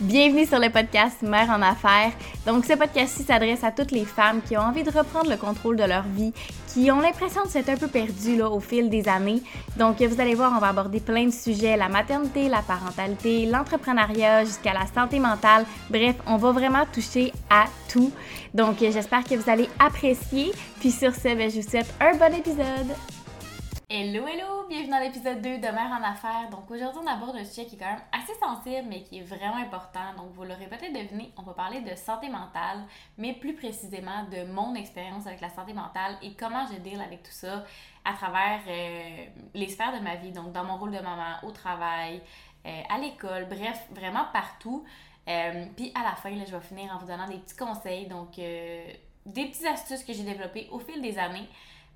Bienvenue sur le podcast Mère en affaires. Donc, ce podcast-ci s'adresse à toutes les femmes qui ont envie de reprendre le contrôle de leur vie, qui ont l'impression de s'être un peu perdues là, au fil des années. Donc, vous allez voir, on va aborder plein de sujets la maternité, la parentalité, l'entrepreneuriat, jusqu'à la santé mentale. Bref, on va vraiment toucher à tout. Donc, j'espère que vous allez apprécier. Puis, sur ce, ben, je vous souhaite un bon épisode. Hello, hello! Bienvenue dans l'épisode 2 de Mère en affaires. Donc aujourd'hui, on aborde un sujet qui est quand même assez sensible, mais qui est vraiment important. Donc vous l'aurez peut-être deviné, on va parler de santé mentale, mais plus précisément de mon expérience avec la santé mentale et comment je deal avec tout ça à travers euh, les sphères de ma vie. Donc dans mon rôle de maman, au travail, euh, à l'école, bref, vraiment partout. Euh, puis à la fin, là, je vais finir en vous donnant des petits conseils, donc des petites astuces que j'ai développées au fil des années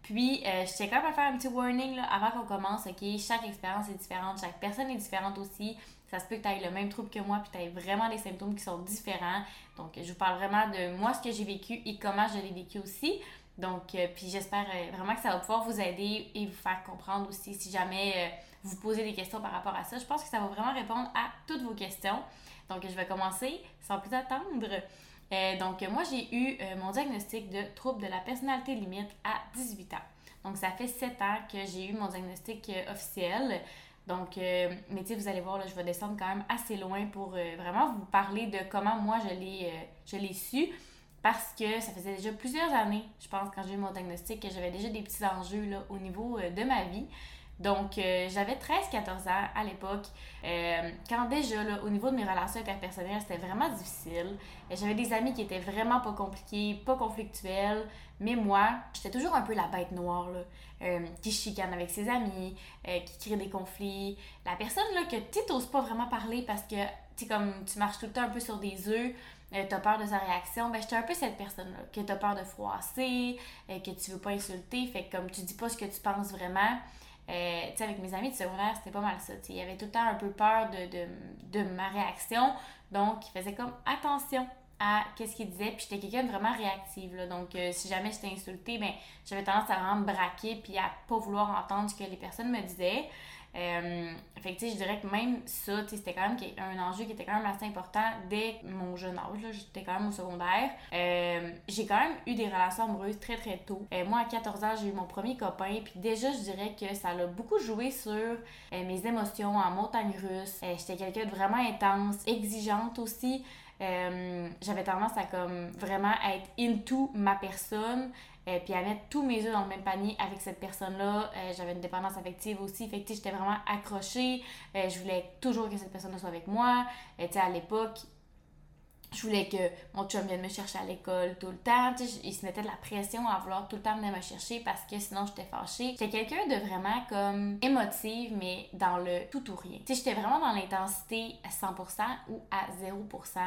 puis, euh, je tiens quand même à faire un petit warning là, avant qu'on commence, ok? Chaque expérience est différente, chaque personne est différente aussi. Ça se peut que tu aies le même trouble que moi, puis tu aies vraiment des symptômes qui sont différents. Donc, je vous parle vraiment de moi, ce que j'ai vécu et comment je l'ai vécu aussi. Donc, euh, puis j'espère euh, vraiment que ça va pouvoir vous aider et vous faire comprendre aussi si jamais vous posez des questions par rapport à ça. Je pense que ça va vraiment répondre à toutes vos questions. Donc, je vais commencer sans plus attendre. Euh, donc, moi, j'ai eu euh, mon diagnostic de trouble de la personnalité limite à 18 ans. Donc, ça fait 7 ans que j'ai eu mon diagnostic euh, officiel. Donc, mais tu vous allez voir, là, je vais descendre quand même assez loin pour vraiment vous parler de comment moi je l'ai, je l'ai su. Parce que ça faisait déjà plusieurs années, je pense, quand j'ai eu mon diagnostic, que j'avais déjà des petits enjeux là, au niveau de ma vie. Donc, euh, j'avais 13-14 ans à l'époque, euh, quand déjà, là, au niveau de mes relations interpersonnelles, c'était vraiment difficile. J'avais des amis qui étaient vraiment pas compliqués, pas conflictuels, mais moi, j'étais toujours un peu la bête noire, euh, qui chicane avec ses amis, qui crée des conflits. La personne là, que tu n'oses pas vraiment parler parce que tu comme tu marches tout le temps un peu sur des œufs, tu as peur de sa réaction, ben j'étais un peu cette personne-là, que tu as peur de froisser, que tu veux pas insulter, fait que comme tu dis pas ce que tu penses vraiment, euh, sais, avec mes amis de secondaire, c'était pas mal ça. Il y avait tout le temps un peu peur de, de, ma réaction. Donc, il faisait comme attention à qu'est-ce qu'il disait. Puis j'étais quelqu'un de vraiment réactive. Là. Donc, euh, si jamais j'étais insultée, ben, j'avais tendance à vraiment me braquer puis à pas vouloir entendre ce que les personnes me disaient. Euh, fait que, je dirais que même ça, c'était quand même un enjeu qui était quand même assez important dès mon jeune âge. J'étais quand même au secondaire. Euh, j'ai quand même eu des relations amoureuses très, très tôt. Euh, moi, à 14 ans, j'ai eu mon premier copain. Puis déjà, je dirais que ça a beaucoup joué sur mes émotions en montagne russe. j'étais quelqu'un de vraiment intense, exigeante aussi. j'avais tendance à comme vraiment être into ma personne euh, puis à mettre tous mes œufs dans le même panier avec cette personne-là. Euh, j'avais une dépendance affective aussi. Fait que j'étais vraiment accrochée. Euh, je voulais toujours que cette personne soit avec moi. tu sais, à l'époque, je voulais que mon chum vienne me chercher à l'école tout le temps. il se mettait de la pression à vouloir tout le temps venir me chercher parce que sinon j'étais fâchée. J'étais quelqu'un de vraiment comme émotive, mais dans le tout ou rien. J'étais vraiment dans l'intensité à 100% ou à 0%.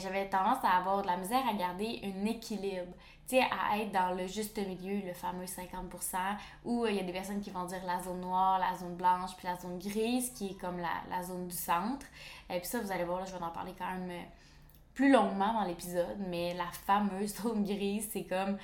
J'avais tendance à avoir de la misère à garder un équilibre sais, à être dans le juste milieu, le fameux 50%, où euh, il y a des personnes qui vont dire la zone noire, la zone blanche, puis la zone grise, qui est comme la, la zone du centre. Et puis ça, vous allez voir, là, je vais en parler quand même euh, plus longuement dans l'épisode, mais la fameuse zone grise, c'est comme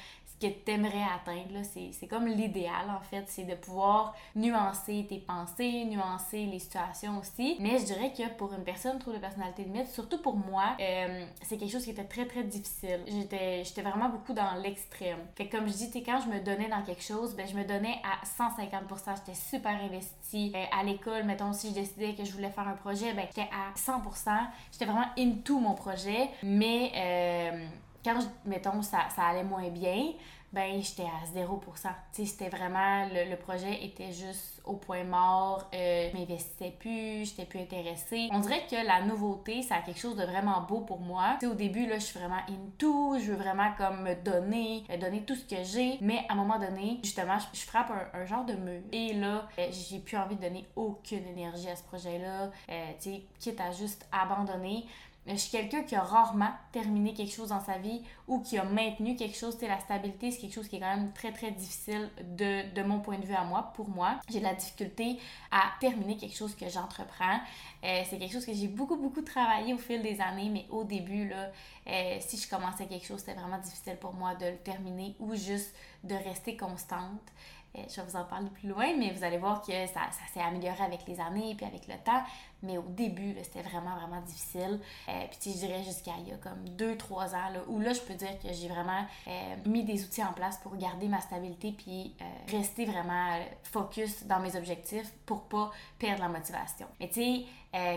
que tu aimerais atteindre. C'est comme l'idéal, en fait. C'est de pouvoir nuancer tes pensées, nuancer les situations aussi. Mais je dirais que pour une personne trop de personnalité limite, surtout pour moi, euh, c'est quelque chose qui était très, très difficile. J'étais vraiment beaucoup dans l'extrême. Fait comme je dis, quand je me donnais dans quelque chose, ben, je me donnais à 150%. J'étais super investie. Euh, à l'école, mettons, si je décidais que je voulais faire un projet, ben, j'étais à 100%. J'étais vraiment into mon projet. Mais... Euh, quand, mettons, ça allait moins bien, ben j'étais à 0%. Tu sais, c'était vraiment, le, projet était juste au point mort, euh, je m'investissais plus, j'étais plus intéressée. On dirait que la nouveauté, ça a quelque chose de vraiment beau pour moi. Tu sais, au début, là, je suis vraiment into, je veux vraiment comme me donner, donner tout ce que j'ai, mais à un moment donné, justement, je, frappe un, genre de mur. Et là, euh, j'ai plus envie de donner aucune énergie à ce projet-là, euh, tu sais, quitte à juste abandonner je suis quelqu'un qui a rarement terminé quelque chose dans sa vie ou qui a maintenu quelque chose. C'est la stabilité, c'est quelque chose qui est quand même très très difficile de, de mon point de vue à moi, pour moi. J'ai de la difficulté à terminer quelque chose que j'entreprends. Euh, c'est quelque chose que j'ai beaucoup beaucoup travaillé au fil des années, mais au début, là, euh, si je commençais quelque chose, c'était vraiment difficile pour moi de le terminer ou juste de rester constante. Euh, je vais vous en parler plus loin, mais vous allez voir que ça, ça s'est amélioré avec les années puis avec le temps. Mais au début, c'était vraiment, vraiment difficile. Euh, puis je dirais jusqu'à il y a comme 2-3 ans, là, où là, je peux dire que j'ai vraiment euh, mis des outils en place pour garder ma stabilité puis rester vraiment focus dans mes objectifs pour pas perdre la motivation. Mais tu sais,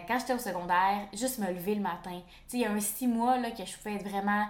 quand j'étais au secondaire, juste me lever le matin. Tu sais, il y a un 6 mois là, que je pouvais être vraiment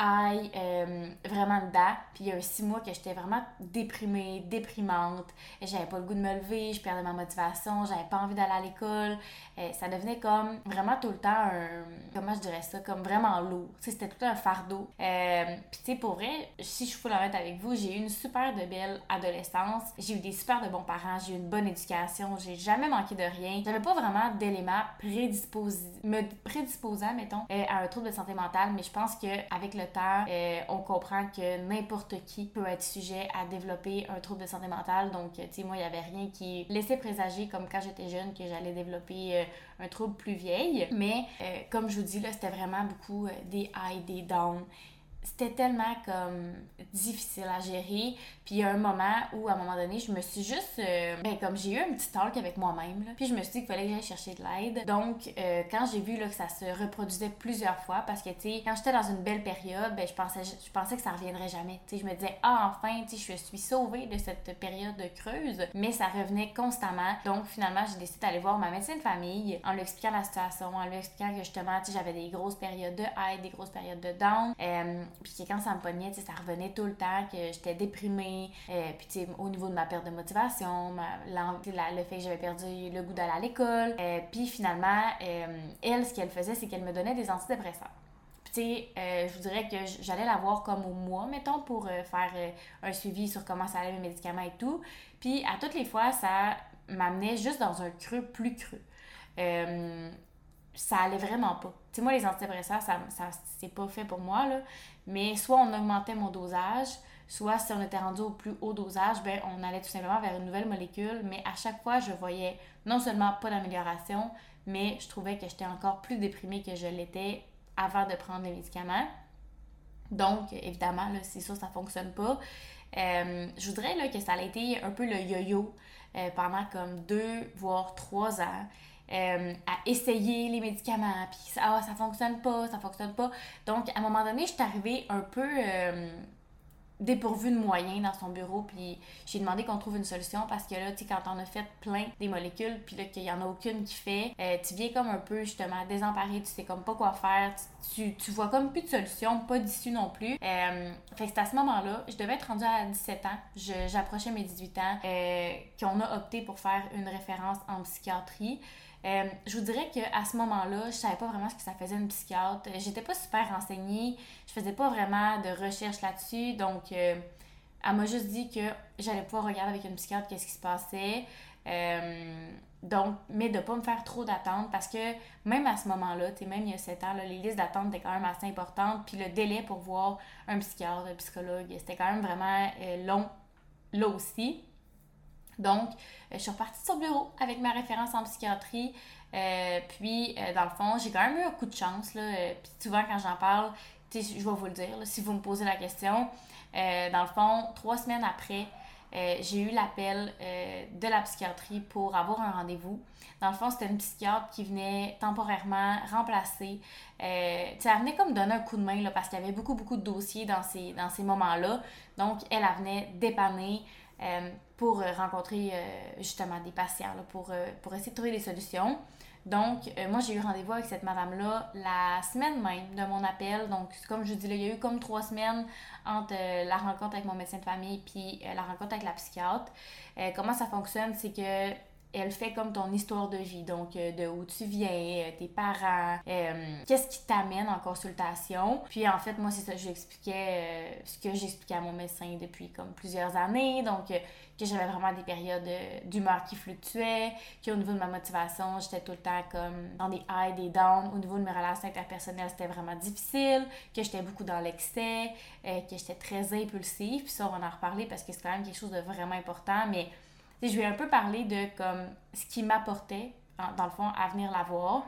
aille euh, vraiment dedans. Puis il y a six mois que j'étais vraiment déprimée, déprimante. J'avais pas le goût de me lever, je perdais ma motivation, j'avais pas envie d'aller à l'école. Euh, ça devenait comme vraiment tout le temps un. Comment je dirais ça? Comme vraiment lourd. C'était tout un fardeau. Euh, puis tu sais, pour vrai, si je suis full honnête avec vous, j'ai eu une super de belle adolescence. J'ai eu des super de bons parents, j'ai eu une bonne éducation, j'ai jamais manqué de rien. J'avais pas vraiment d'éléments prédisposés, me prédisposant, mettons, à un trouble de santé mentale, mais je pense qu'avec le euh, on comprend que n'importe qui peut être sujet à développer un trouble de santé mentale. Donc, tu sais, moi, il n'y avait rien qui laissait présager, comme quand j'étais jeune, que j'allais développer euh, un trouble plus vieille. Mais, euh, comme je vous dis, là, c'était vraiment beaucoup des highs, des downs c'était tellement comme difficile à gérer. Puis il y a un moment où, à un moment donné, je me suis juste. Euh, ben, comme j'ai eu un petit talk avec moi-même, puis je me suis dit qu'il fallait que j'aille chercher de l'aide. Donc, euh, quand j'ai vu là, que ça se reproduisait plusieurs fois, parce que, tu sais, quand j'étais dans une belle période, ben, je pensais, je pensais que ça reviendrait jamais. Tu sais, je me disais, ah, enfin, tu sais, je suis sauvée de cette période de creuse, mais ça revenait constamment. Donc, finalement, j'ai décidé d'aller voir ma médecine de famille en lui expliquant la situation, en lui expliquant que justement, tu sais, j'avais des grosses périodes de high, des grosses périodes de down. Euh, puis que quand ça me pognait, ça revenait tout le temps, que j'étais déprimée. Euh, puis, au niveau de ma perte de motivation, le fait que j'avais perdu le goût d'aller à l'école. Euh, puis, finalement, euh, elle, ce qu'elle faisait, c'est qu'elle me donnait des antidépresseurs. Puis, sais, je vous dirais que j'allais la voir comme au mois, mettons, pour faire un suivi sur comment ça allait mes médicaments et tout. Puis, à toutes les fois, ça m'amenait juste dans un creux plus creux ça allait vraiment pas. Tu sais, moi, les antidépresseurs, ça, ça c'est pas fait pour moi, là. Mais soit on augmentait mon dosage, soit si on était rendu au plus haut dosage, ben, on allait tout simplement vers une nouvelle molécule. Mais à chaque fois, je voyais non seulement pas d'amélioration, mais je trouvais que j'étais encore plus déprimée que je l'étais avant de prendre les médicaments. Donc, évidemment, là, c'est sûr, ça fonctionne pas. Euh, je voudrais là, que ça ait été un peu le yo-yo euh, pendant comme deux, voire trois ans. Euh, à essayer les médicaments, puis ça, ah, ça fonctionne pas, ça fonctionne pas. Donc, à un moment donné, je suis arrivée un peu euh, dépourvue de moyens dans son bureau, puis j'ai demandé qu'on trouve une solution parce que là, tu sais, quand on a fait plein des molécules, puis là, qu'il y en a aucune qui fait, euh, tu viens comme un peu, justement, désemparé, tu sais comme pas quoi faire, tu, tu vois comme plus de solution, pas d'issue non plus. fait que c'est à ce moment-là, je devais être rendue à 17 ans, j'approchais mes 18 ans, qu'on a opté pour faire une référence en psychiatrie. Euh, je vous dirais qu'à ce moment-là, je savais pas vraiment ce que ça faisait une psychiatre. J'étais pas super renseignée. Je faisais pas vraiment de recherche là-dessus. Donc, euh, elle m'a juste dit que j'allais pouvoir regarder avec une psychiatre qu'est-ce qui se passait. Euh, donc, mais de pas me faire trop d'attente parce que même à ce moment-là, même il y a 7 ans, les listes d'attente étaient quand même assez importantes. Puis le délai pour voir un psychiatre, un psychologue, c'était quand même vraiment long là aussi. Donc, euh, je suis repartie sur le bureau avec ma référence en psychiatrie. Euh, puis, euh, dans le fond, j'ai quand même eu un coup de chance. Là, puis souvent, quand j'en parle, je vais vous le dire, si vous me posez la question. dans le fond, trois semaines après, j'ai eu l'appel de la psychiatrie pour avoir un rendez-vous. Dans le fond, c'était une psychiatre qui venait temporairement remplacer. elle venait comme donner un coup de main là, parce qu'il y avait beaucoup, beaucoup de dossiers dans ces, dans ces moments-là. Donc, elle, elle venait dépanner, pour euh, rencontrer euh, justement des patients, pour, pour essayer de trouver des solutions. Donc, moi, j'ai eu rendez-vous avec cette madame-là la semaine même de mon appel. Donc, comme je vous dis, il y a eu comme trois semaines entre la rencontre avec mon médecin de famille puis la rencontre avec la psychiatre. comment ça fonctionne, c'est que elle fait comme ton histoire de vie, donc euh, de où tu viens, euh, tes parents, euh, qu'est-ce qui t'amène en consultation. Puis en fait, moi, c'est ça, j'expliquais ce que j'expliquais à mon médecin depuis comme plusieurs années, donc que j'avais vraiment des périodes d'humeur qui fluctuaient, qu'au niveau de ma motivation, j'étais tout le temps comme dans des highs, des downs. Au niveau de mes relations interpersonnelles, c'était vraiment difficile, que j'étais beaucoup dans l'excès, que j'étais très impulsive. Puis ça, on va en reparler parce que c'est quand même quelque chose de vraiment important, mais je vais un peu parler de comme ce qui m'apportait, dans le fond, à venir la voir.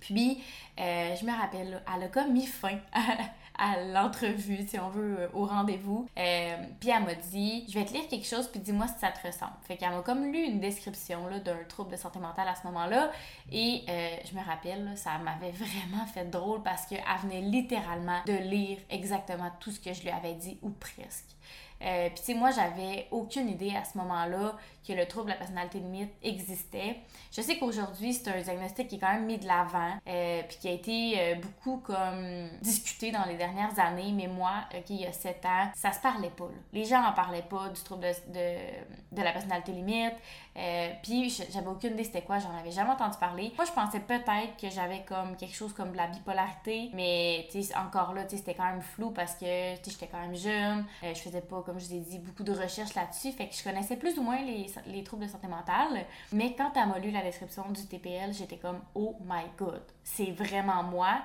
Puis, euh, je me rappelle, elle a comme mis fin à, l'entrevue, si on veut, euh, au rendez-vous. Euh, puis elle m'a dit, je vais te lire quelque chose, puis dis-moi si ça te ressemble. Fait qu'elle m'a comme lu une description d'un trouble de santé mentale à ce moment-là. Et je me rappelle, ça m'avait vraiment fait drôle parce qu'elle venait littéralement de lire exactement tout ce que je lui avais dit, ou presque. Euh, puis, tu sais, moi, j'avais aucune idée à ce moment-là que le trouble de la personnalité limite existait. Je sais qu'aujourd'hui, c'est un diagnostic qui est quand même mis de l'avant, euh, puis qui a été euh, beaucoup comme discuté dans les dernières années, mais moi, OK, il y a sept ans, ça se parlait pas. Les gens en parlaient pas du trouble de, de la personnalité limite, puis j'avais aucune idée c'était quoi, j'en avais jamais entendu parler. Moi, je pensais peut-être que j'avais comme quelque chose comme de la bipolarité, mais encore là, c'était quand même flou parce que, j'étais quand même jeune, je faisais pas comme je vous ai dit, beaucoup de recherches là-dessus. Fait que je connaissais plus ou moins les, les troubles de santé mentale. Mais quand elle m'a lu la description du TPL, j'étais comme, oh my god, c'est vraiment moi.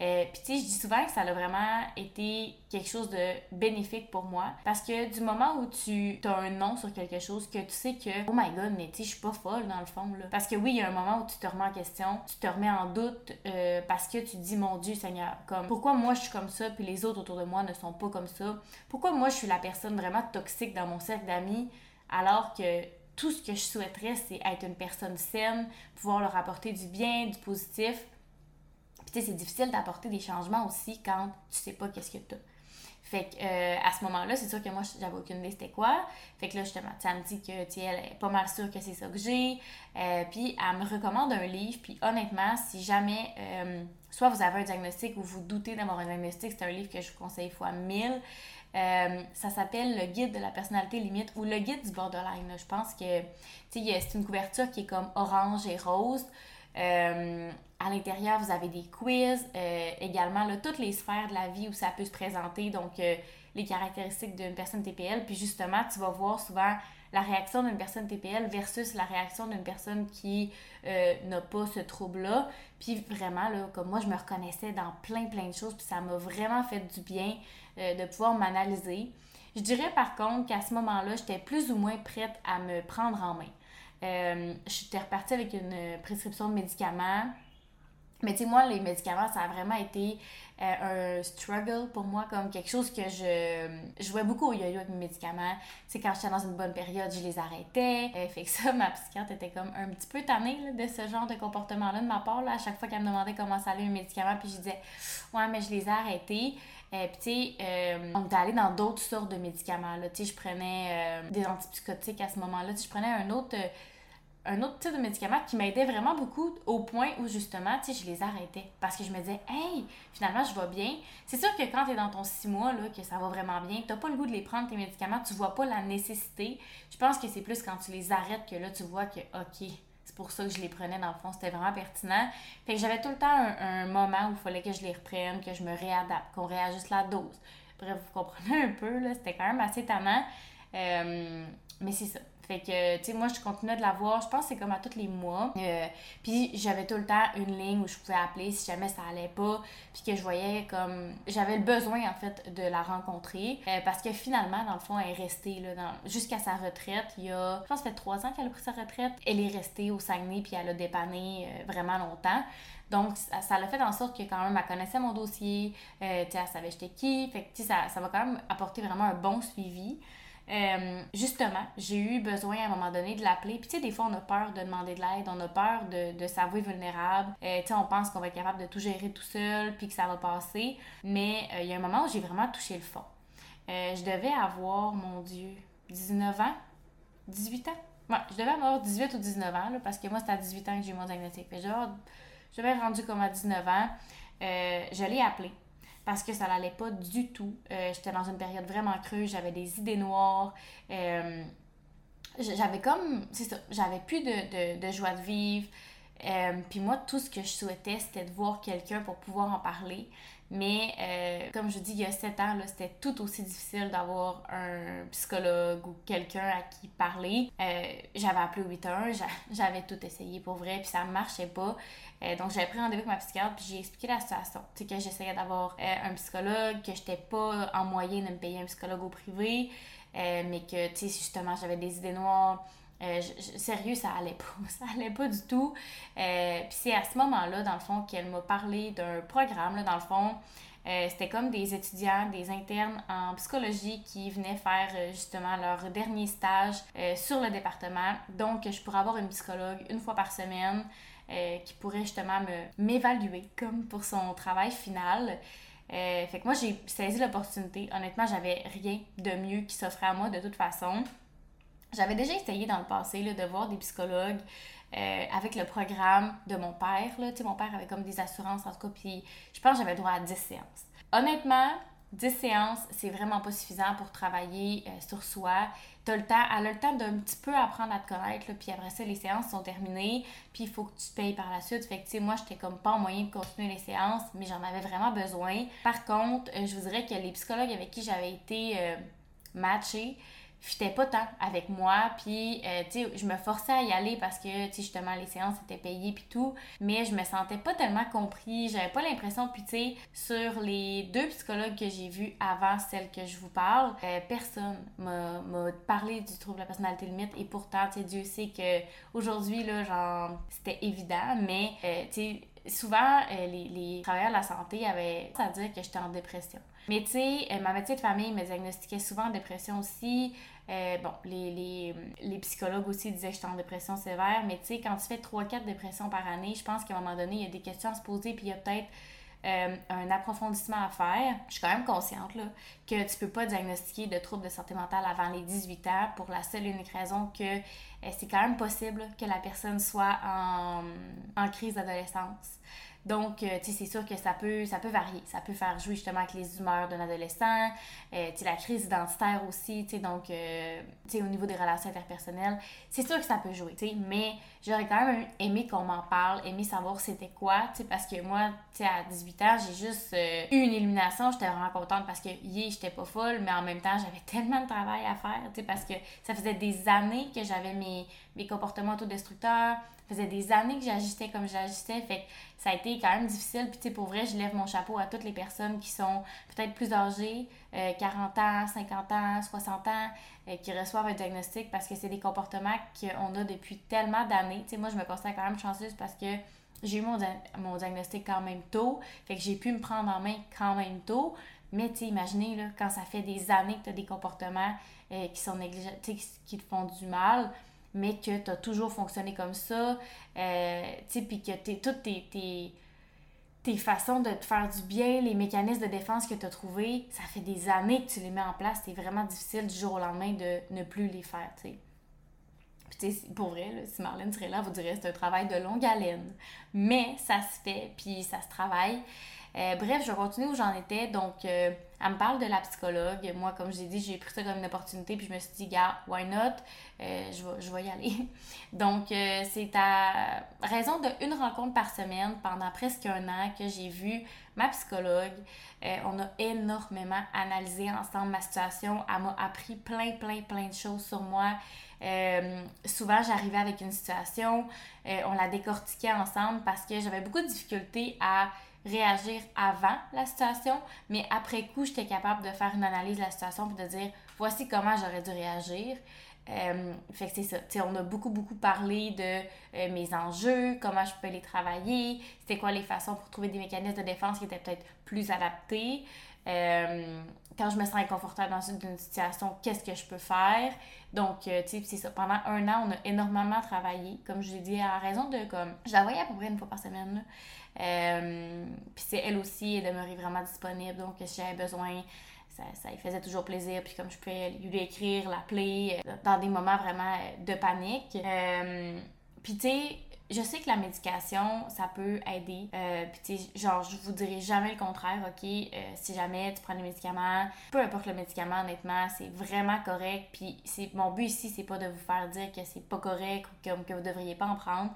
Euh, Puis tu sais, je dis souvent que ça a vraiment été quelque chose de bénéfique pour moi parce que du moment où tu as un nom sur quelque chose, que tu sais que oh my god, mais tu sais, je suis pas folle dans le fond là. Parce que oui, il y a un moment où tu te remets en question, tu te remets en doute euh, parce que tu te dis mon Dieu Seigneur, comme pourquoi moi je suis comme ça puis les autres autour de moi ne sont pas comme ça? Pourquoi moi je suis la personne vraiment toxique dans mon cercle d'amis alors que tout ce que je souhaiterais, c'est être une personne saine, pouvoir leur apporter du bien, du positif? C'est difficile d'apporter des changements aussi quand tu sais pas qu'est-ce que tu as. Fait que euh, à ce moment-là, c'est sûr que moi, j'avais aucune idée c'était quoi. Fait que là, justement, ça me dit que, elle est pas mal sûre que c'est ça que j'ai. Euh, puis elle me recommande un livre. Puis honnêtement, si jamais, euh, soit vous avez un diagnostic ou vous doutez d'avoir un diagnostic, c'est un livre que je vous conseille fois 1000. ça s'appelle Le guide de la personnalité limite ou Le guide du borderline. Je pense que, tu sais, c'est une couverture qui est comme orange et rose. À l'intérieur, vous avez des quiz, euh, également là, toutes les sphères de la vie où ça peut se présenter, donc euh, les caractéristiques d'une personne TPL. Puis justement, tu vas voir souvent la réaction d'une personne TPL versus la réaction d'une personne qui n'a pas ce trouble-là. Puis vraiment, là, comme moi, je me reconnaissais dans plein, plein de choses, puis ça m'a vraiment fait du bien de pouvoir m'analyser. Je dirais par contre qu'à ce moment-là, j'étais plus ou moins prête à me prendre en main. Euh, j'étais repartie avec une prescription de médicaments. Mais tu sais, moi, les médicaments, ça a vraiment été euh, un struggle pour moi, comme quelque chose que je, je jouais beaucoup au yo-yo avec mes médicaments. Tu sais, quand j'étais dans une bonne période, je les arrêtais. Euh, fait que ça, ma psychiatre était comme un petit peu tannée de ce genre de comportement-là de ma part. Là, à chaque fois qu'elle me demandait comment ça allait mes médicaments, puis je disais, ouais, mais je les ai arrêtés. Euh, puis, tu sais, on était allé dans d'autres sortes de médicaments. Tu sais, je prenais des antipsychotiques à ce moment-là. Je prenais un autre, un autre type de médicament qui m'aidait vraiment beaucoup au point où, justement, tu sais, je les arrêtais. Parce que je me disais, hey, finalement, je vais bien. C'est sûr que quand tu es dans ton six mois, là, que ça va vraiment bien, tu pas le goût de les prendre, tes médicaments, tu vois pas la nécessité. Je pense que c'est plus quand tu les arrêtes que là, tu vois que, OK, c'est pour ça que je les prenais dans le fond, c'était vraiment pertinent. Fait que j'avais tout le temps un, moment où il fallait que je les reprenne, que je me réadapte, qu'on réajuste la dose. Bref, vous comprenez un peu, là, c'était quand même assez tannant. Euh, mais c'est ça. Fait que, tu sais, moi, je continuais de la voir, je pense que c'est comme à tous les mois. Euh, puis j'avais tout le temps une ligne où je pouvais appeler si jamais ça allait pas, puis que je voyais comme... J'avais le besoin, en fait, de la rencontrer. Euh, parce que finalement, dans le fond, elle est restée, jusqu'à sa retraite. Il y a, je pense, ça fait trois ans qu'elle a pris sa retraite. Elle est restée au Saguenay, puis elle a dépanné euh, vraiment longtemps. Donc, ça l'a fait en sorte que quand même, elle connaissait mon dossier, euh, tu sais, elle savait j'étais qui. Fait que, tu sais, ça, ça m'a quand même apporté vraiment un bon suivi. Euh, justement, j'ai eu besoin à un moment donné de l'appeler. Puis, tu sais, des fois, on a peur de demander de l'aide, on a peur de, de s'avouer vulnérable. Euh, tu sais, on pense qu'on va être capable de tout gérer tout seul, puis que ça va passer. Mais euh, il y a un moment où j'ai vraiment touché le fond. je devais avoir, mon Dieu, 19 ans, 18 ans? Ouais, je devais avoir 18 ou 19 ans, parce que moi, c'était à 18 ans que j'ai eu mon diagnostic. je devais être rendu comme à 19 ans. je l'ai appelé parce que ça n'allait pas du tout. Euh, j'étais dans une période vraiment creuse, j'avais des idées noires. Euh, j'avais comme, c'est ça, j'avais plus de, de, joie de vivre. Euh, puis moi, tout ce que je souhaitais, c'était de voir quelqu'un pour pouvoir en parler. Mais comme je dis, il y a sept ans, c'était tout aussi difficile d'avoir un psychologue ou quelqu'un à qui parler. j'avais appelé au 8-1, j'avais tout essayé pour vrai, puis ça ne marchait pas. Euh, donc, j'avais pris rendez-vous avec ma psychiatre, puis j'ai expliqué la situation. Tu sais, que j'essayais d'avoir euh, un psychologue, que j'étais pas en moyen de me payer un psychologue au privé, euh, mais que, tu sais, justement, j'avais des idées noires. Euh, sérieux, ça allait pas. Ça allait pas du tout. Euh, puis c'est à ce moment-là, dans le fond, qu'elle m'a parlé d'un programme, là, dans le fond. Euh, c'était comme des étudiants, des internes en psychologie qui venaient faire justement leur dernier stage sur le département. Donc, je pourrais avoir une psychologue une fois par semaine qui pourrait justement me m'évaluer comme pour son travail final. fait que moi, j'ai saisi l'opportunité. Honnêtement, j'avais rien de mieux qui s'offrait à moi de toute façon. J'avais déjà essayé dans le passé là, de voir des psychologues euh, avec le programme de mon père. Là. mon père avait comme des assurances en tout cas, puis je pense que j'avais droit à 10 séances. Honnêtement, 10 séances, c'est vraiment pas suffisant pour travailler euh, sur soi. T'as le temps, elle a le temps d'un petit peu apprendre à te connaître, puis après ça, les séances sont terminées, puis il faut que tu te payes par la suite. Fait que, moi, j'étais comme pas en moyen de continuer les séances, mais j'en avais vraiment besoin. Par contre, euh, je vous dirais que les psychologues avec qui j'avais été matchée, fitais pas tant avec moi puis euh, tu sais je me forçais à y aller parce que tu sais justement les séances étaient payées puis tout mais je me sentais pas tellement compris j'avais pas l'impression puis tu sais sur les deux psychologues que j'ai vus avant celle que je vous parle euh, personne m'a parlé du trouble de la personnalité limite et pourtant tu sais Dieu sait que aujourd'hui là genre c'était évident mais euh, tu sais souvent, les, les, travailleurs de la santé avaient à dire que j'étais en dépression. Mais tu sais, ma médecin de famille me diagnostiquait souvent en dépression aussi. Euh, bon, les, les, les, psychologues aussi disaient que j'étais en dépression sévère, mais tu sais, quand tu fais 3-4 dépressions par année, je pense qu'à un moment donné, il y a des questions à se poser, puis il y a peut-être euh, un approfondissement à faire. Je suis quand même consciente là, que tu peux pas diagnostiquer de troubles de santé mentale avant les 18 ans pour la seule et unique raison que euh, c'est quand même possible que la personne soit en, en crise d'adolescence. Donc, euh, tu sais, c'est sûr que ça peut, ça peut varier. Ça peut faire jouer justement avec les humeurs d'un adolescent, euh, tu sais, la crise identitaire aussi, tu sais, donc, euh, tu sais, au niveau des relations interpersonnelles, c'est sûr que ça peut jouer, tu sais, mais j'aurais quand même aimé qu'on m'en parle, aimé savoir c'était quoi, tu sais, parce que moi, tu sais, à 18 ans, j'ai juste eu une illumination, j'étais vraiment contente parce que, yeah, j'étais pas folle, mais en même temps, j'avais tellement de travail à faire, tu sais, parce que ça faisait des années que j'avais mes, mes comportements autodestructeurs, faisait des années que j'agissais comme j'agissais, fait que ça a été quand même difficile. Puis, tu sais, pour vrai, je lève mon chapeau à toutes les personnes qui sont peut-être plus âgées, 40 euh, ans, 50 ans, 60 ans, euh, qui reçoivent un diagnostic parce que c'est des comportements qu'on a depuis tellement d'années. Tu sais, moi, je me considère quand même chanceuse parce que j'ai eu mon, mon diagnostic quand même tôt. Fait que j'ai pu me prendre en main quand même tôt. Mais tu imaginez, là, quand ça fait des années que tu as des comportements euh, qui sont qui te font du mal, mais que tu as toujours fonctionné comme ça, euh, tu sais, puis que t'es, toutes tes, tes, tes, façons de te faire du bien, les mécanismes de défense que tu as trouvés, ça fait des années que tu les mets en place, c'est vraiment difficile du jour au lendemain de ne plus les faire, tu sais. Puis, pour vrai, si Marlène serait là, vous dirait c'est un travail de longue haleine. Mais ça se fait, puis ça se travaille. Euh, bref, je vais continuer où j'en étais. Donc, euh, elle me parle de la psychologue. Moi, comme je l'ai dit, j'ai pris ça comme une opportunité, puis je me suis dit, gars, why not? Euh, je, vais, je y aller. Donc, c'est à raison d'une rencontre par semaine pendant presque un an que j'ai vu ma psychologue. on a énormément analysé ensemble ma situation. Elle m'a appris plein, plein, plein de choses sur moi. souvent, j'arrivais avec une situation, on la décortiquait ensemble parce que j'avais beaucoup de difficultés à réagir avant la situation, mais après coup, j'étais capable de faire une analyse de la situation et de dire voici comment j'aurais dû réagir. Euh, fait que c'est ça. on a beaucoup, beaucoup parlé de euh, mes enjeux, comment je peux les travailler, c'était quoi les façons pour trouver des mécanismes de défense qui étaient peut-être plus adaptés. Euh, quand je me sens inconfortable dans une, situation, qu'est-ce que je peux faire? Donc, tu sais, c'est ça. Pendant un an, on a énormément travaillé. Comme je l'ai dit, à raison de comme. Je la voyais à peu près une fois par semaine. Euh, puis c'est elle aussi, elle demeurait vraiment disponible. Donc, si j'avais besoin, ça, ça lui faisait toujours plaisir. Puis comme je pouvais lui écrire, l'appeler, euh, dans des moments vraiment de panique. Euh, puis tu sais, je sais que la médication, ça peut aider. Euh, puis, genre, je vous dirai jamais le contraire, OK? si jamais tu prends des médicaments, peu importe le médicament, honnêtement, c'est vraiment correct. Puis, mon but ici, c'est pas de vous faire dire que c'est pas correct ou que, que vous devriez pas en prendre.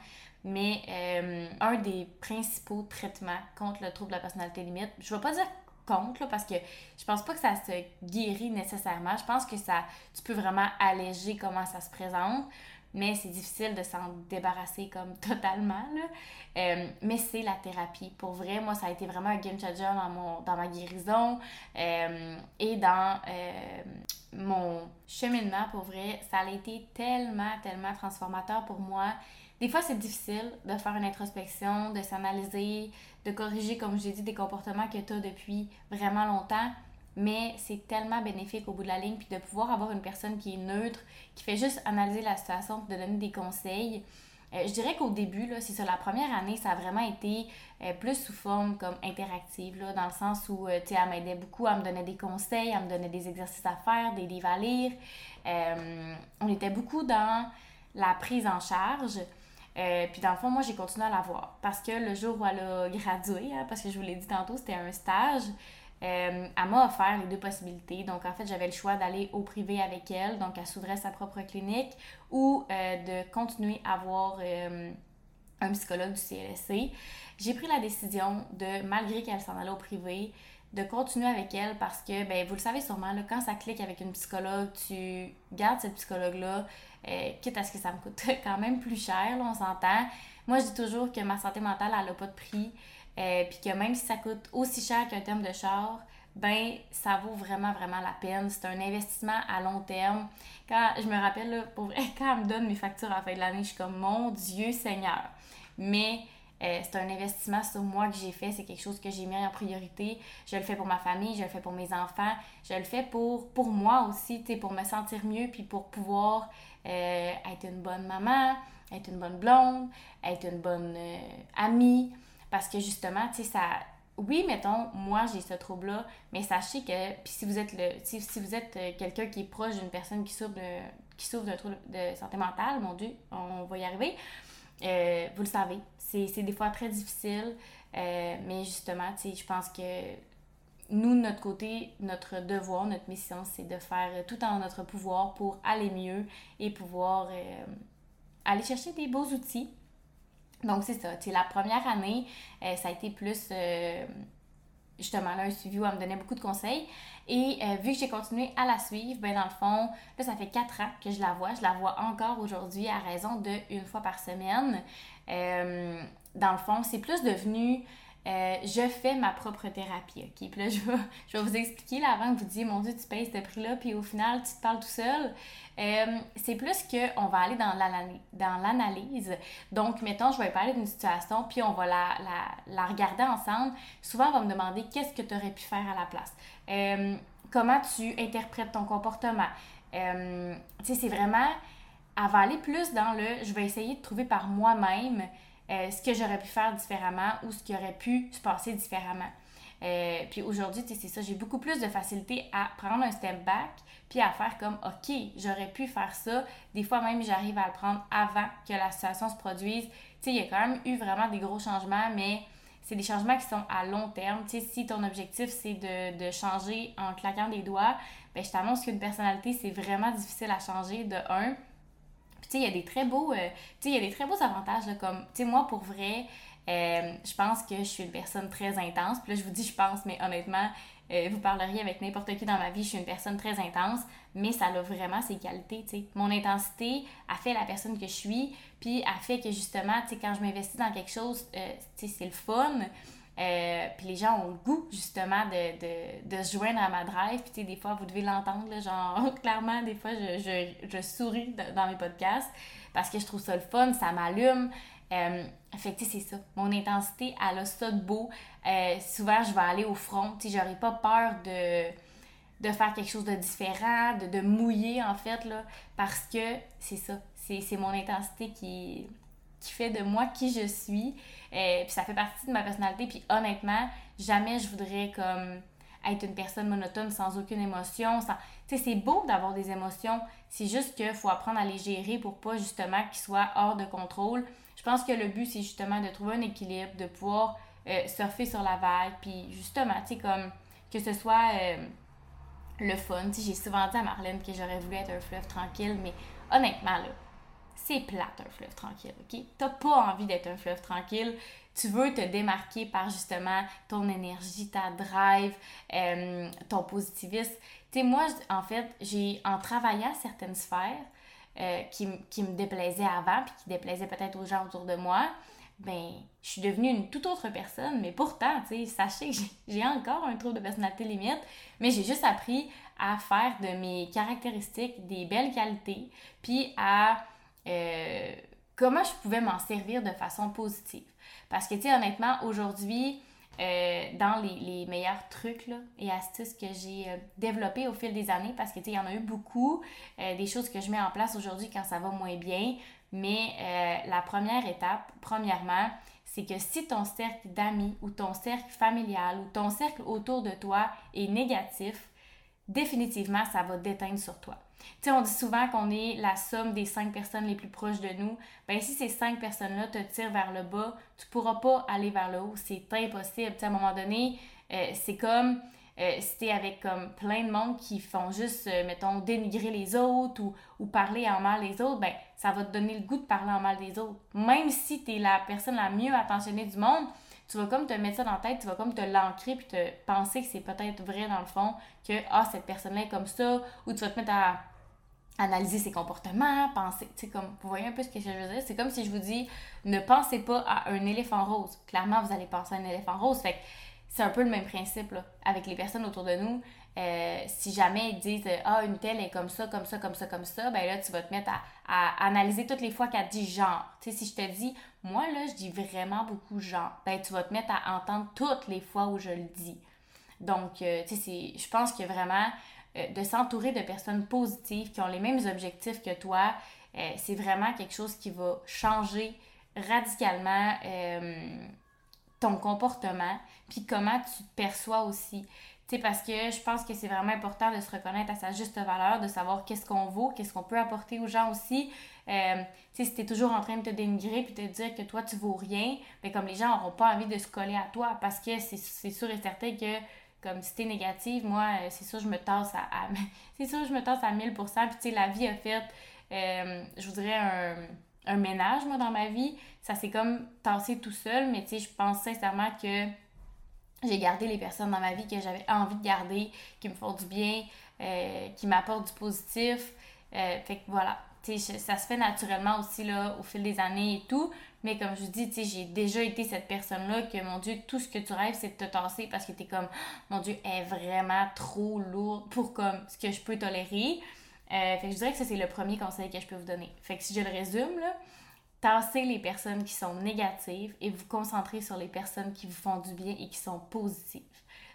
Mais euh, un des principaux traitements contre le trouble de la personnalité limite, je vais pas dire contre, parce que je pense pas que ça se guérit nécessairement. Je pense que ça, tu peux vraiment alléger comment ça se présente. Mais c'est difficile de s'en débarrasser comme totalement. Là. Euh, mais c'est la thérapie. Pour vrai, moi, ça a été vraiment un game changer dans, mon, dans ma guérison euh, et dans euh, mon cheminement. Pour vrai, ça a été tellement, tellement transformateur pour moi. Des fois, c'est difficile de faire une introspection, de s'analyser, de corriger, comme j'ai dit, des comportements que tu as depuis vraiment longtemps mais c'est tellement bénéfique au bout de la ligne, puis de pouvoir avoir une personne qui est neutre, qui fait juste analyser la situation, de donner des conseils. Euh, je dirais qu'au début, là, c'est ça, la première année, ça a vraiment été euh, plus sous forme comme interactive, là, dans le sens où, euh, elle m'aidait beaucoup, elle me donnait des conseils, elle me donnait des exercices à faire, des livres à lire. on était beaucoup dans la prise en charge. puis dans le fond, moi, j'ai continué à la voir. Parce que le jour où elle a gradué, hein, parce que je vous l'ai dit tantôt, c'était un stage, euh, elle m'a offert les deux possibilités. Donc, en fait, j'avais le choix d'aller au privé avec elle, donc elle s'ouvrait sa propre clinique, ou euh, de continuer à voir euh, un psychologue du CLSC. J'ai pris la décision de, malgré qu'elle s'en allait au privé, de continuer avec elle parce que, ben, vous le savez sûrement, là, quand ça clique avec une psychologue, tu gardes cette psychologue-là, quitte à ce que ça me coûte quand même plus cher, on s'entend. Moi, je dis toujours que ma santé mentale, elle n'a pas de prix. Euh, puis que même si ça coûte aussi cher qu'un terme de char, ben ça vaut vraiment, vraiment la peine. C'est un investissement à long terme. Quand je me rappelle, là, pour vrai, quand elle me donne mes factures à la fin de l'année, je suis comme mon Dieu Seigneur. Mais euh, c'est un investissement sur moi que j'ai fait, c'est quelque chose que j'ai mis en priorité. Je le fais pour ma famille, je le fais pour mes enfants, je le fais pour, pour moi aussi, pour me sentir mieux, puis pour pouvoir euh, être une bonne maman, être une bonne blonde, être une bonne amie. Parce que justement, tu sais, ça. Oui, mettons, moi j'ai ce trouble-là, mais sachez que, si vous êtes le, si, êtes euh, quelqu'un qui est proche d'une personne qui souffre de, qui souffre d'un trouble de santé mentale, mon Dieu, on va y arriver. Euh, vous le savez, c'est des fois très difficile, euh, mais justement, je pense que nous, de notre côté, notre devoir, notre mission, c'est de faire tout en notre pouvoir pour aller mieux et pouvoir aller chercher des beaux outils donc, c'est ça. la première année, euh, ça a été plus euh, justement là, un suivi où elle me donnait beaucoup de conseils. Et euh, vu que j'ai continué à la suivre, ben dans le fond, là, ça fait quatre ans que je la vois. Je la vois encore aujourd'hui à raison de une fois par semaine. dans le fond, c'est plus devenu euh, je fais ma propre thérapie? Puis là, je vais, vous expliquer, là, avant que vous disiez, mon Dieu, tu payes ce prix-là, puis au final, tu te parles tout seul. Euh, c'est plus qu'on va aller dans l'analyse. Donc, mettons, je vais parler d'une situation, puis on va la, regarder ensemble. Souvent, on va me demander qu'est-ce que tu aurais pu faire à la place? Euh, comment tu interprètes ton comportement? tu sais, c'est vraiment... Elle va aller plus dans le... Je vais essayer de trouver par moi-même euh, ce que j'aurais pu faire différemment ou ce qui aurait pu se passer différemment. Euh, puis aujourd'hui, c'est ça, j'ai beaucoup plus de facilité à prendre un step back puis à faire comme, OK, j'aurais pu faire ça. Des fois même, j'arrive à le prendre avant que la situation se produise. Tu sais, il y a quand même eu vraiment des gros changements, mais c'est des changements qui sont à long terme. Tu sais, si ton objectif, c'est de, de, changer en claquant des doigts, ben je t'annonce qu'une personnalité, c'est vraiment difficile à changer de un tu sais, il y a des très beaux, euh, tu sais, il y a des très beaux avantages, comme, tu sais, moi, pour vrai, euh, je pense que je suis une personne très intense. Puis là, je vous dis je pense, mais honnêtement, euh, vous parleriez avec n'importe qui dans ma vie, je suis une personne très intense, mais ça a vraiment ses qualités, tu sais. Mon intensité a fait la personne que je suis, puis a fait que justement, tu sais, quand je m'investis dans quelque chose, tu sais, c'est le fun. Euh, puis les gens ont le goût, justement, de, de, de se joindre à ma drive. Puis, tu sais, des fois, vous devez l'entendre, genre, clairement, des fois, je, je, je souris dans mes podcasts parce que je trouve ça le fun, ça m'allume. Euh, fait que, c'est ça. Mon intensité, elle a ça de beau. Euh, souvent, je vais aller au front. Tu sais, j'aurais pas peur de, de faire quelque chose de différent, de, de mouiller, en fait, là, parce que c'est ça. C'est mon intensité qui qui fait de moi qui je suis. Euh, puis ça fait partie de ma personnalité. Puis honnêtement, jamais je voudrais comme être une personne monotone sans aucune émotion. Sans... Tu sais, c'est beau d'avoir des émotions. C'est juste qu'il faut apprendre à les gérer pour pas justement qu'ils soient hors de contrôle. Je pense que le but, c'est justement de trouver un équilibre, de pouvoir euh, surfer sur la vague. Puis justement, tu sais, comme que ce soit euh, le fun. J'ai souvent dit à Marlène que j'aurais voulu être un fleuve tranquille, mais honnêtement, là, c'est plate un fleuve tranquille, ok? T'as pas envie d'être un fleuve tranquille. Tu veux te démarquer par justement ton énergie, ta drive, euh, ton positivisme. Tu sais, moi, en fait, j'ai, en travaillant certaines sphères, euh, qui, qui, me déplaisait avant, puis qui déplaisait peut-être aux gens autour de moi, ben, je suis devenue une toute autre personne. Mais pourtant, tu sais, sachez que j'ai encore un trouble de personnalité limite, mais j'ai juste appris à faire de mes caractéristiques des belles qualités, puis à euh, comment je pouvais m'en servir de façon positive? Parce que, tu sais, honnêtement, aujourd'hui, euh, dans les, meilleurs trucs et astuces que j'ai euh, développés au fil des années, parce que, tu sais, il y en a eu beaucoup, des choses que je mets en place aujourd'hui quand ça va moins bien, mais la première étape, premièrement, c'est que si ton cercle d'amis ou ton cercle familial ou ton cercle autour de toi est négatif, définitivement, ça va déteindre sur toi. Tu sais, on dit souvent qu'on est la somme des cinq personnes les plus proches de nous. Ben si ces cinq personnes-là te tirent vers le bas, tu pourras pas aller vers le haut. C'est impossible. Tu sais, à un moment donné, euh, c'est comme euh, si t'es avec comme plein de monde qui font juste, euh, mettons, dénigrer les autres ou, ou, parler en mal des autres, ben ça va te donner le goût de parler en mal des autres. Même si tu es la personne la mieux attentionnée du monde, tu vas comme te mettre ça dans la tête, tu vas comme te l'ancrer puis te penser que c'est peut-être vrai dans le fond, que ah, cette personne-là est comme ça, ou tu vas te mettre à analyser ses comportements, penser, tu sais, comme, vous voyez un peu ce que je veux dire? C'est comme si je vous dis, ne pensez pas à un éléphant rose. Clairement, vous allez penser à un éléphant rose. Fait que c'est un peu le même principe, là, avec les personnes autour de nous. Euh, si jamais ils disent Ah, une telle est comme ça, comme ça, comme ça, comme ça, ben là, tu vas te mettre à, analyser toutes les fois qu'elle dit genre. Tu sais, si je te dis Moi, là, je dis vraiment beaucoup genre, ben tu vas te mettre à entendre toutes les fois où je le dis. Donc, euh, tu sais, je pense que vraiment euh, de s'entourer de personnes positives qui ont les mêmes objectifs que toi, c'est vraiment quelque chose qui va changer radicalement ton comportement, puis comment tu te perçois aussi parce que je pense que c'est vraiment important de se reconnaître à sa juste valeur, de savoir qu'est-ce qu'on vaut, qu'est-ce qu'on peut apporter aux gens aussi. Euh, si tu es toujours en train de te dénigrer puis te dire que toi, tu vaux rien, ben, comme les gens n'auront pas envie de se coller à toi parce que c'est sûr et certain que comme si t'es négative, moi, euh, c'est sûr, je me tasse à, je me tasse à 1000%. Puis, tu sais, la vie a fait, euh, je voudrais un, un ménage, moi, dans ma vie. Ça s'est comme tassé tout seul, mais tu sais, je pense sincèrement que j'ai gardé les personnes dans ma vie que j'avais envie de garder, qui me font du bien, euh, qui m'apportent du positif. Euh, fait que voilà, ça se fait naturellement aussi là, au fil des années et tout. Mais comme je vous dis, j'ai déjà été cette personne-là que, mon Dieu, tout ce que tu rêves, c'est de te tasser parce que t'es comme, mon Dieu, est vraiment trop lourde pour comme ce que je peux tolérer. Euh, fait que je dirais que ça, c'est le premier conseil que je peux vous donner. Fait que si je le résume, là, Tassez les personnes qui sont négatives et vous concentrer sur les personnes qui vous font du bien et qui sont positives.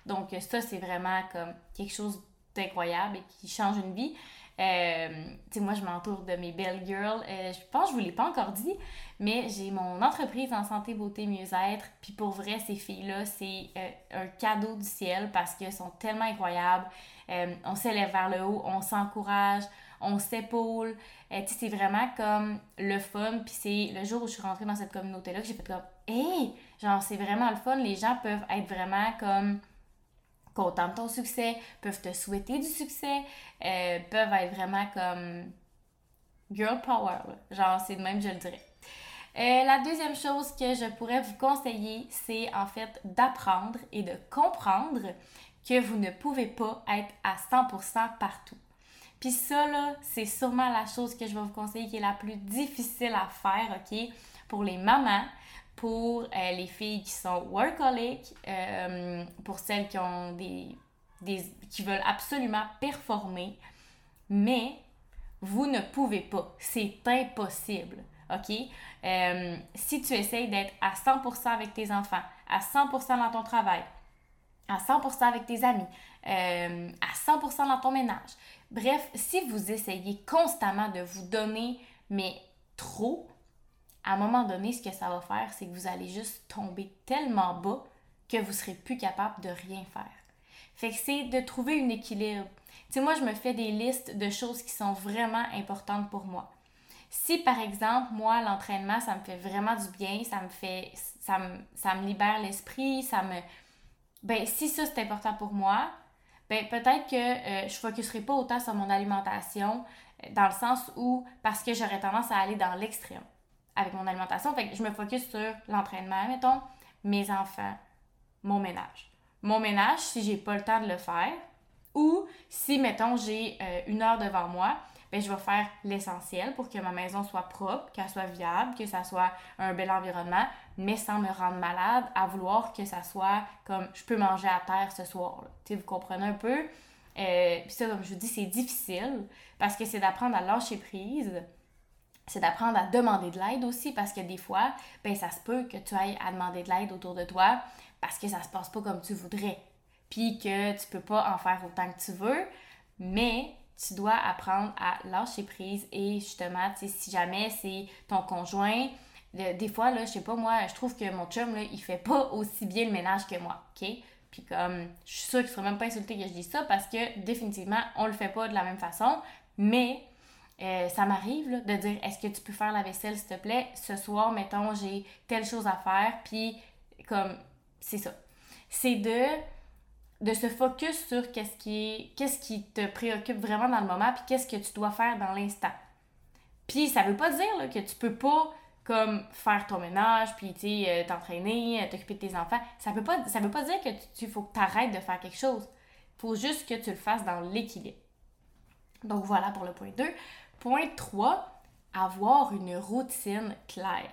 Donc ça, c'est vraiment comme quelque chose d'incroyable et qui change une vie. Euh, tu sais, moi, je m'entoure de mes belles girls. Euh, je pense que je vous l'ai pas encore dit, mais j'ai mon entreprise en santé, beauté, mieux-être. Puis pour vrai, ces filles-là, c'est euh, un cadeau du ciel parce qu'elles sont tellement incroyables. on s'élève vers le haut, on s'encourage, on s'épaule. Euh, c'est vraiment comme le fun. Puis c'est le jour où je suis rentrée dans cette communauté-là que j'ai fait comme, hey, genre, c'est vraiment le fun. Les gens peuvent être vraiment comme contents de ton succès, peuvent te souhaiter du succès, euh, peuvent être vraiment comme girl power. Genre, c'est de même, je le dirais. Euh, la deuxième chose que je pourrais vous conseiller, c'est en fait d'apprendre et de comprendre que vous ne pouvez pas être à 100% partout. Puis ça, là, c'est sûrement la chose que je vais vous conseiller qui est la plus difficile à faire, OK? Pour les mamans, pour euh, les filles qui sont workaholic, euh, pour celles qui ont des, qui veulent absolument performer, mais vous ne pouvez pas. C'est impossible. OK? Euh, si tu essayes d'être à 100% avec tes enfants, à 100% dans ton travail, à 100% avec tes amis, à 100% dans ton ménage, Bref, si vous essayez constamment de vous donner, mais trop, à un moment donné, ce que ça va faire, c'est que vous allez juste tomber tellement bas que vous serez plus capable de rien faire. Fait que c'est de trouver un équilibre. Tu sais, moi, je me fais des listes de choses qui sont vraiment importantes pour moi. Si, par exemple, moi, l'entraînement, ça me fait vraiment du bien, ça me fait, ça me, ça me libère l'esprit, ça me... Ben, si ça, c'est important pour moi, ben peut-être que euh, je ne focuserai pas autant sur mon alimentation euh, dans le sens où parce que j'aurais tendance à aller dans l'extrême avec mon alimentation. Fait que je me focus sur l'entraînement, mettons, mes enfants, mon ménage. Mon ménage, si j'ai pas le temps de le faire, ou si, mettons, j'ai euh, une heure devant moi, ben, je vais faire l'essentiel pour que ma maison soit propre, qu'elle soit viable, que ça soit un bel environnement, mais sans me rendre malade, à vouloir que ça soit comme je peux manger à terre ce soir. Tu vous comprenez un peu? Euh, puis ça, comme je vous dis, c'est difficile parce que c'est d'apprendre à lâcher prise. C'est d'apprendre à demander de l'aide aussi parce que des fois, ben ça se peut que tu ailles à demander de l'aide autour de toi parce que ça se passe pas comme tu voudrais. Puis que tu peux pas en faire autant que tu veux, mais tu dois apprendre à lâcher prise et justement, si jamais c'est ton conjoint, des fois, là, je sais pas, moi, je trouve que mon chum, là, il fait pas aussi bien le ménage que moi, OK? Puis comme, je suis sûre qu'il serait même pas insulté que je dise ça parce que définitivement, on le fait pas de la même façon, mais euh, ça m'arrive de dire est-ce que tu peux faire la vaisselle s'il te plaît? Ce soir mettons j'ai telle chose à faire puis comme c'est ça c'est de de se focus sur qu'est-ce qui te préoccupe vraiment dans le moment puis qu'est-ce que tu dois faire dans l'instant. Puis ça veut pas dire que tu peux pas comme faire ton ménage puis tu euh, t'entraîner, euh, t'occuper de tes enfants. Ça peut pas ça veut pas dire que tu faut que tu arrêtes de faire quelque chose. Faut juste que tu le fasses dans l'équilibre. Donc voilà pour le point 2. Point 3, avoir une routine claire.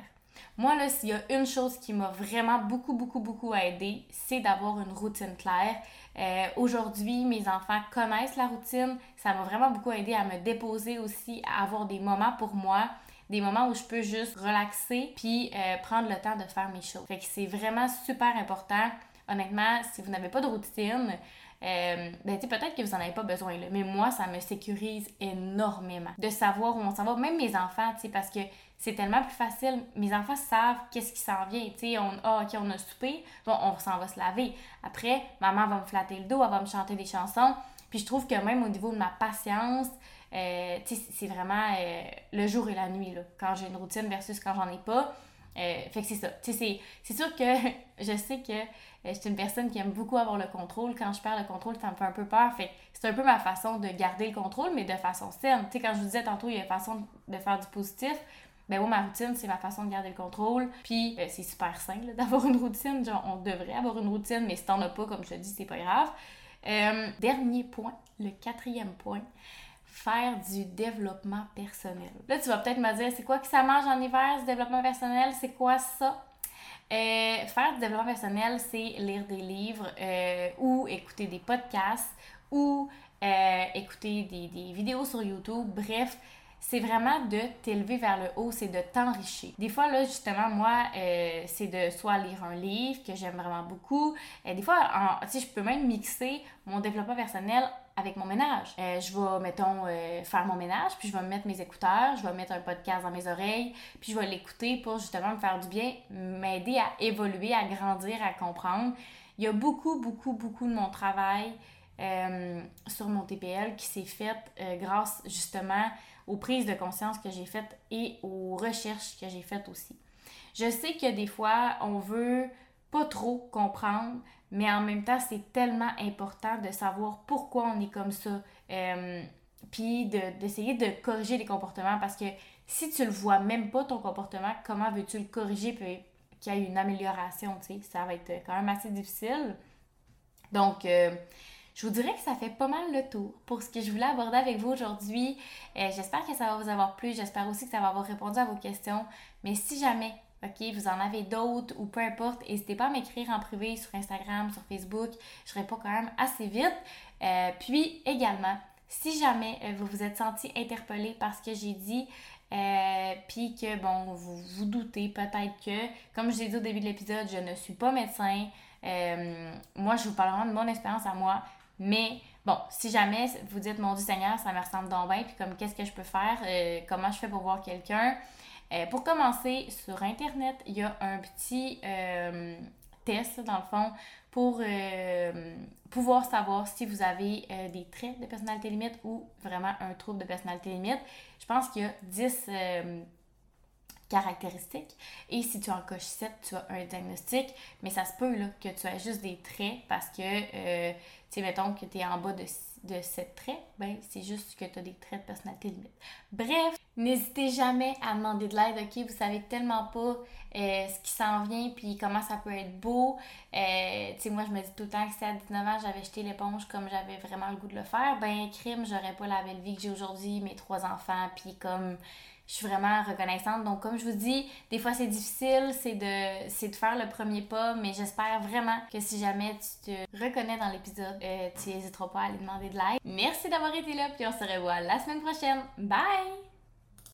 Moi, là, s'il y a une chose qui m'a vraiment beaucoup, beaucoup, beaucoup aidé, c'est d'avoir une routine claire. Euh, aujourd'hui, mes enfants connaissent la routine. Ça m'a vraiment beaucoup aidé à me déposer aussi, à avoir des moments pour moi, des moments où je peux juste relaxer puis euh, prendre le temps de faire mes choses. C'est vraiment super important. Honnêtement, si vous n'avez pas de routine, euh, ben, peut-être que vous n'en avez pas besoin, là, mais moi, ça me sécurise énormément de savoir où on s'en va. Même mes enfants, parce que c'est tellement plus facile. Mes enfants savent qu'est-ce qui s'en vient. Tu on, ah, OK, on a soupé, bon, on s'en va se laver. Après, maman va me flatter le dos, elle va me chanter des chansons. Puis je trouve que même au niveau de ma patience, euh, c'est vraiment euh, le jour et la nuit, là, quand j'ai une routine versus quand j'en ai pas. Euh, fait que c'est ça. C'est sûr que je sais que je suis une personne qui aime beaucoup avoir le contrôle. Quand je perds le contrôle, ça me fait un peu peur. Fait c'est un peu ma façon de garder le contrôle, mais de façon saine. Tu sais, quand je vous disais tantôt, il y a une façon de faire du positif. Ben moi, ma routine, c'est ma façon de garder le contrôle. Puis, euh, c'est super simple d'avoir une routine. Genre, on devrait avoir une routine, mais si t'en as pas, comme je te dis, c'est pas grave. Euh, dernier point, le quatrième point, faire du développement personnel. Là, tu vas peut-être me dire, c'est quoi que ça mange en hiver, ce développement personnel? C'est quoi ça? Euh, faire du développement personnel, c'est lire des livres ou écouter des podcasts ou écouter des, des vidéos sur YouTube. Bref, c'est vraiment de t'élever vers le haut, c'est de t'enrichir. Des fois, là, justement, moi, euh, c'est de soit lire un livre que j'aime vraiment beaucoup. euh, des fois, sais, je peux même mixer mon développement personnel avec mon ménage. Euh, je vais, mettons, faire mon ménage, puis je vais mettre mes écouteurs, je vais mettre un podcast dans mes oreilles, puis je vais l'écouter pour justement me faire du bien, m'aider à évoluer, à grandir, à comprendre. Il y a beaucoup, beaucoup, beaucoup de mon travail sur mon TPL qui s'est fait grâce justement aux prises de conscience que j'ai faites et aux recherches que j'ai faites aussi. Je sais que des fois, on veut pas trop comprendre, mais en même temps, c'est tellement important de savoir pourquoi on est comme ça. Euh, puis d'essayer de, corriger les comportements parce que si tu le vois même pas ton comportement, comment veux-tu le corriger puis qu'il y ait une amélioration, tu sais, ça va être quand même assez difficile. Donc, euh, je vous dirais que ça fait pas mal le tour pour ce que je voulais aborder avec vous aujourd'hui. Euh, j'espère que ça va vous avoir plu. J'espère aussi que ça va avoir répondu à vos questions. Mais si jamais, OK, vous en avez d'autres ou peu importe, n'hésitez pas à m'écrire en privé sur Instagram, sur Facebook. Je réponds quand même assez vite. Euh, puis également, si jamais euh, vous vous êtes senti interpellé par ce que j'ai dit, puis que, bon, vous vous doutez peut-être que, comme je l'ai dit au début de l'épisode, je ne suis pas médecin. moi, je vous parle de mon expérience à moi. Mais bon, si jamais vous dites, mon Dieu Seigneur, ça me ressemble donc bien, puis comme qu'est-ce que je peux faire, euh, comment je fais pour voir quelqu'un? Euh, pour commencer, sur Internet, il y a un petit euh, test, dans le fond, pour pouvoir savoir si vous avez des traits de personnalité limite ou vraiment un trouble de personnalité limite. Je pense qu'il y a 10 caractéristiques. Et si tu en coches 7, tu as un diagnostic. Mais ça se peut là, que tu aies juste des traits parce que, sais, mettons que tu es en bas de, de ce trait, ben c'est juste que tu as des traits de personnalité limite. Bref, n'hésitez jamais à demander de l'aide, ok? Vous savez tellement pas euh, ce qui s'en vient puis comment ça peut être beau. Euh, tu sais, moi je me dis tout le temps que si à 19 ans j'avais jeté l'éponge comme j'avais vraiment le goût de le faire, ben crime, j'aurais pas la belle vie que j'ai aujourd'hui, mes trois enfants, puis comme je suis vraiment reconnaissante. Donc, comme je vous dis, des fois c'est difficile, c'est de, de faire le premier pas, mais j'espère vraiment que si jamais tu te reconnais dans l'épisode, euh, tu n'hésiteras pas à aller demander de l'aide. Merci d'avoir été là, puis on se revoit la semaine prochaine. Bye!